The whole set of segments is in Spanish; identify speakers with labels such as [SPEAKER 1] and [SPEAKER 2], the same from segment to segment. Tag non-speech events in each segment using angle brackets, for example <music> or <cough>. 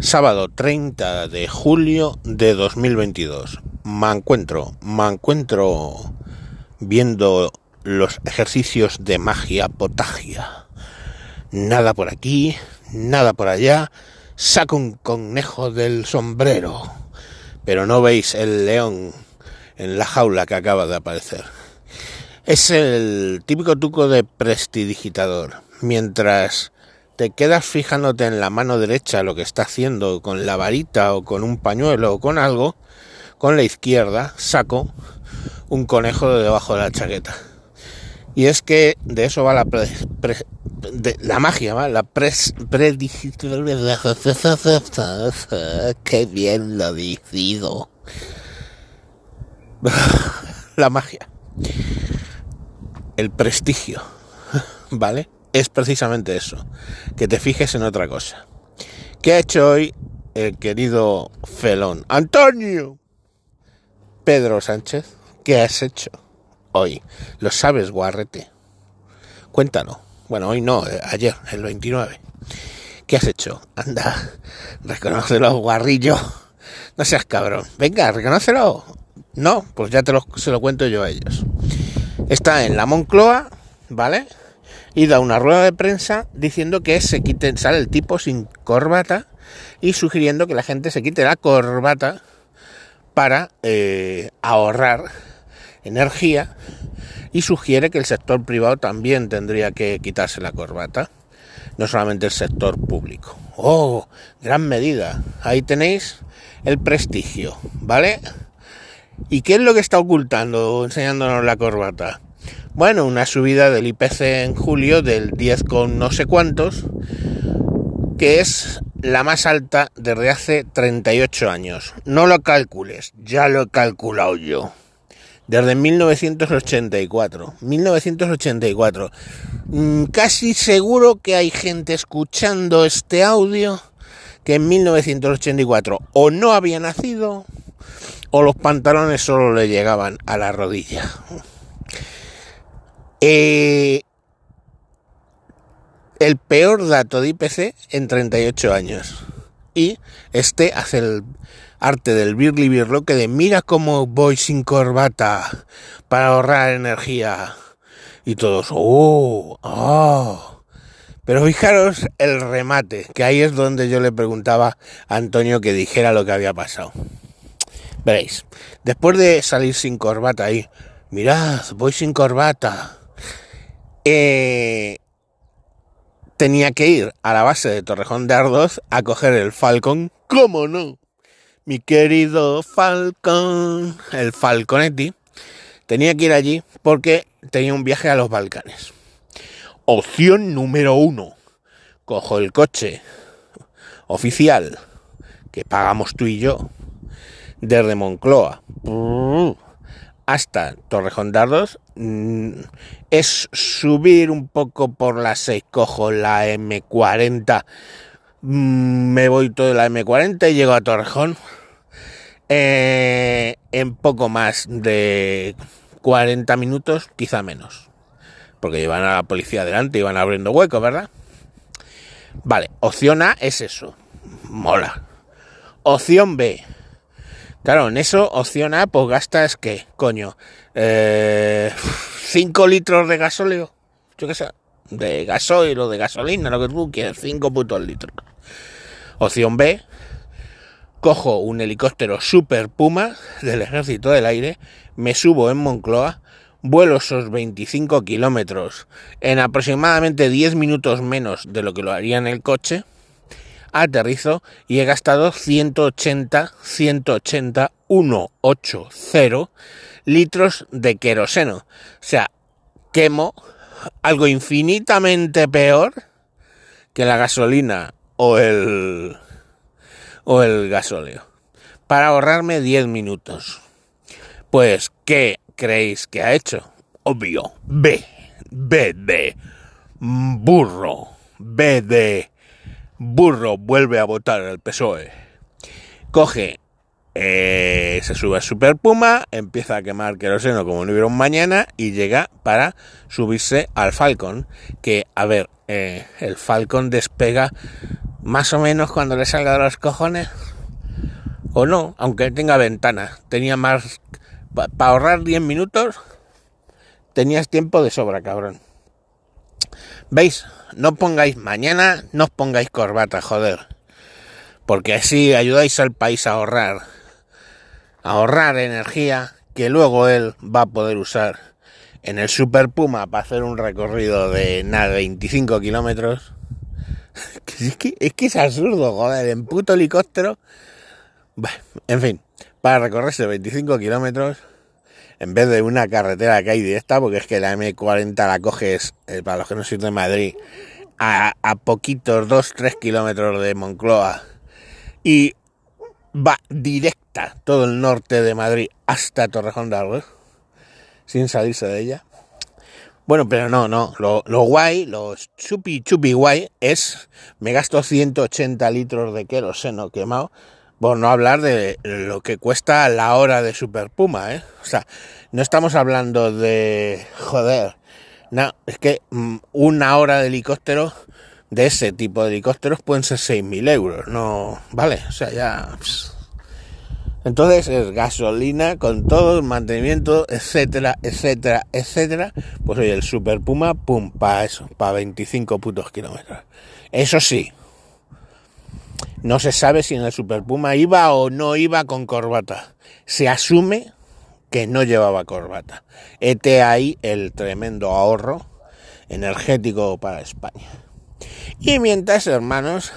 [SPEAKER 1] Sábado 30 de julio de 2022. Me encuentro, me encuentro viendo los ejercicios de magia potagia. Nada por aquí, nada por allá. Saco un conejo del sombrero. Pero no veis el león en la jaula que acaba de aparecer. Es el típico truco de prestidigitador. Mientras te quedas fijándote en la mano derecha lo que está haciendo con la varita o con un pañuelo o con algo, con la izquierda saco un conejo de debajo de la chaqueta. Y es que de eso va la, de, la magia, ¿va? La pres, <laughs> Qué bien lo decido. <laughs> la magia. El prestigio. <laughs> ¿Vale? Es precisamente eso, que te fijes en otra cosa. ¿Qué ha hecho hoy el querido felón? Antonio. Pedro Sánchez, ¿qué has hecho hoy? ¿Lo sabes, guarrete? Cuéntalo. Bueno, hoy no, eh, ayer, el 29. ¿Qué has hecho? Anda, reconócelo, guarrillo. No seas cabrón. Venga, reconócelo. No, pues ya te lo, se lo cuento yo a ellos. Está en la Moncloa, ¿vale? Y da una rueda de prensa diciendo que se quite, sale el tipo sin corbata y sugiriendo que la gente se quite la corbata para eh, ahorrar energía y sugiere que el sector privado también tendría que quitarse la corbata, no solamente el sector público. ¡Oh! Gran medida. Ahí tenéis el prestigio, ¿vale? ¿Y qué es lo que está ocultando enseñándonos la corbata? Bueno, una subida del IPC en julio del 10 con no sé cuántos, que es la más alta desde hace 38 años. No lo calcules, ya lo he calculado yo. Desde 1984. 1984. Mm, casi seguro que hay gente escuchando este audio que en 1984 o no había nacido o los pantalones solo le llegaban a la rodilla. Eh, el peor dato de IPC en 38 años. Y este hace el arte del birli birloque de mira cómo voy sin corbata para ahorrar energía. Y todos, oh, oh. Pero fijaros el remate, que ahí es donde yo le preguntaba a Antonio que dijera lo que había pasado. Veréis, después de salir sin corbata ahí, mirad, voy sin corbata eh, tenía que ir a la base de Torrejón de Ardoz a coger el Falcon. ¿Cómo no? Mi querido Falcon, el Falconetti, tenía que ir allí porque tenía un viaje a los Balcanes. Opción número uno. Cojo el coche oficial que pagamos tú y yo desde Moncloa hasta Torrejón Dardos mm, es subir un poco por la 6, cojo la M40, mm, me voy todo la M40 y llego a Torrejón eh, en poco más de 40 minutos, quizá menos, porque llevan a la policía adelante y van abriendo huecos, ¿verdad? Vale, opción A es eso, mola. Opción B, Claro, en eso, opción A, pues gastas, ¿qué? Coño, eh, 5 litros de gasóleo, yo qué sé, de gasoil o de gasolina, lo que tú quieras, 5 putos litros. Opción B, cojo un helicóptero Super Puma del Ejército del Aire, me subo en Moncloa, vuelo esos 25 kilómetros en aproximadamente 10 minutos menos de lo que lo haría en el coche, aterrizo y he gastado 180, 180, 180 litros de queroseno. O sea, quemo algo infinitamente peor que la gasolina o el o el gasóleo para ahorrarme 10 minutos. Pues, ¿qué creéis que ha hecho? Obvio, B, B de burro, B de Burro vuelve a votar al PSOE. Coge, eh, se sube a Super Puma, empieza a quemar queroseno como no hubiera un mañana y llega para subirse al Falcon. Que, a ver, eh, el Falcon despega más o menos cuando le salga de los cojones, o no, aunque tenga ventana, tenía más, para ahorrar 10 minutos, tenías tiempo de sobra, cabrón. ¿Veis? No pongáis mañana, no os pongáis corbata, joder. Porque así ayudáis al país a ahorrar. A ahorrar energía que luego él va a poder usar en el Super Puma para hacer un recorrido de nada, 25 kilómetros. <laughs> Es que, es que es absurdo, joder, en puto helicóptero. en fin, para recorrerse 25 kilómetros en vez de una carretera que hay directa, porque es que la M40 la coges, eh, para los que no son de Madrid, a, a poquitos 2-3 kilómetros de Moncloa y va directa todo el norte de Madrid hasta Torrejón de Argos, sin salirse de ella. Bueno, pero no, no, lo, lo guay, lo chupi chupi guay es, me gasto 180 litros de queroseno quemado por no hablar de lo que cuesta la hora de Super Puma, ¿eh? O sea, no estamos hablando de... Joder. No, es que mm, una hora de helicóptero, de ese tipo de helicópteros, pueden ser 6.000 euros, ¿no? Vale, o sea, ya... Entonces es gasolina con todo mantenimiento, etcétera, etcétera, etcétera. Pues oye, el Super Puma, pum, para eso, para 25 putos kilómetros. Eso sí, no se sabe si en el Super Puma iba o no iba con corbata. Se asume que no llevaba corbata. Este ahí el tremendo ahorro energético para España. Y mientras, hermanos,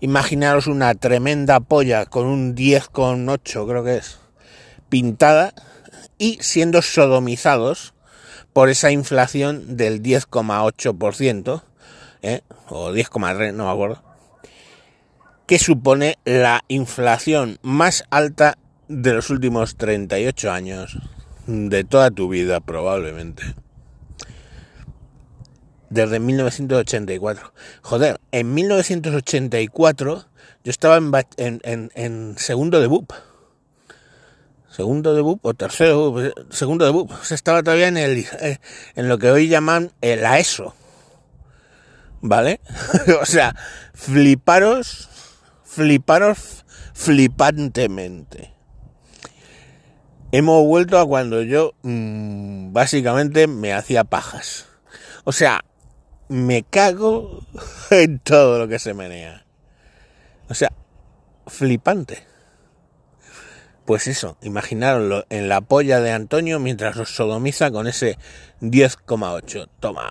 [SPEAKER 1] imaginaros una tremenda polla con un 10,8 creo que es, pintada y siendo sodomizados por esa inflación del 10,8%, ¿eh? o 10,3, no me acuerdo, que supone la inflación más alta de los últimos 38 años, de toda tu vida probablemente. Desde 1984. Joder, en 1984 yo estaba en, en, segundo de BUP. Segundo de BUP o tercero, segundo de BUP. O sea, estaba todavía en, el, eh, en lo que hoy llaman el AESO. ¿Vale? <laughs> o sea, fliparos fliparos flipantemente. Hemos vuelto a cuando yo mm, básicamente me hacía pajas. O sea, me cago <laughs> en todo lo que se menea. O sea, flipante. Pues eso, imaginarlo en la polla de Antonio mientras los sodomiza con ese 10,8. Toma.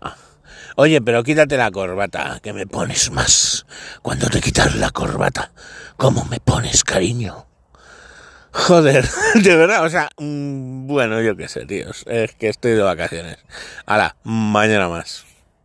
[SPEAKER 1] Oye, pero quítate la corbata, que me pones más. Cuando te quitas la corbata, ¿cómo me pones, cariño? Joder, <laughs> de verdad, o sea, mm, bueno, yo qué sé, tíos. Es que estoy de vacaciones. Hala, mañana más.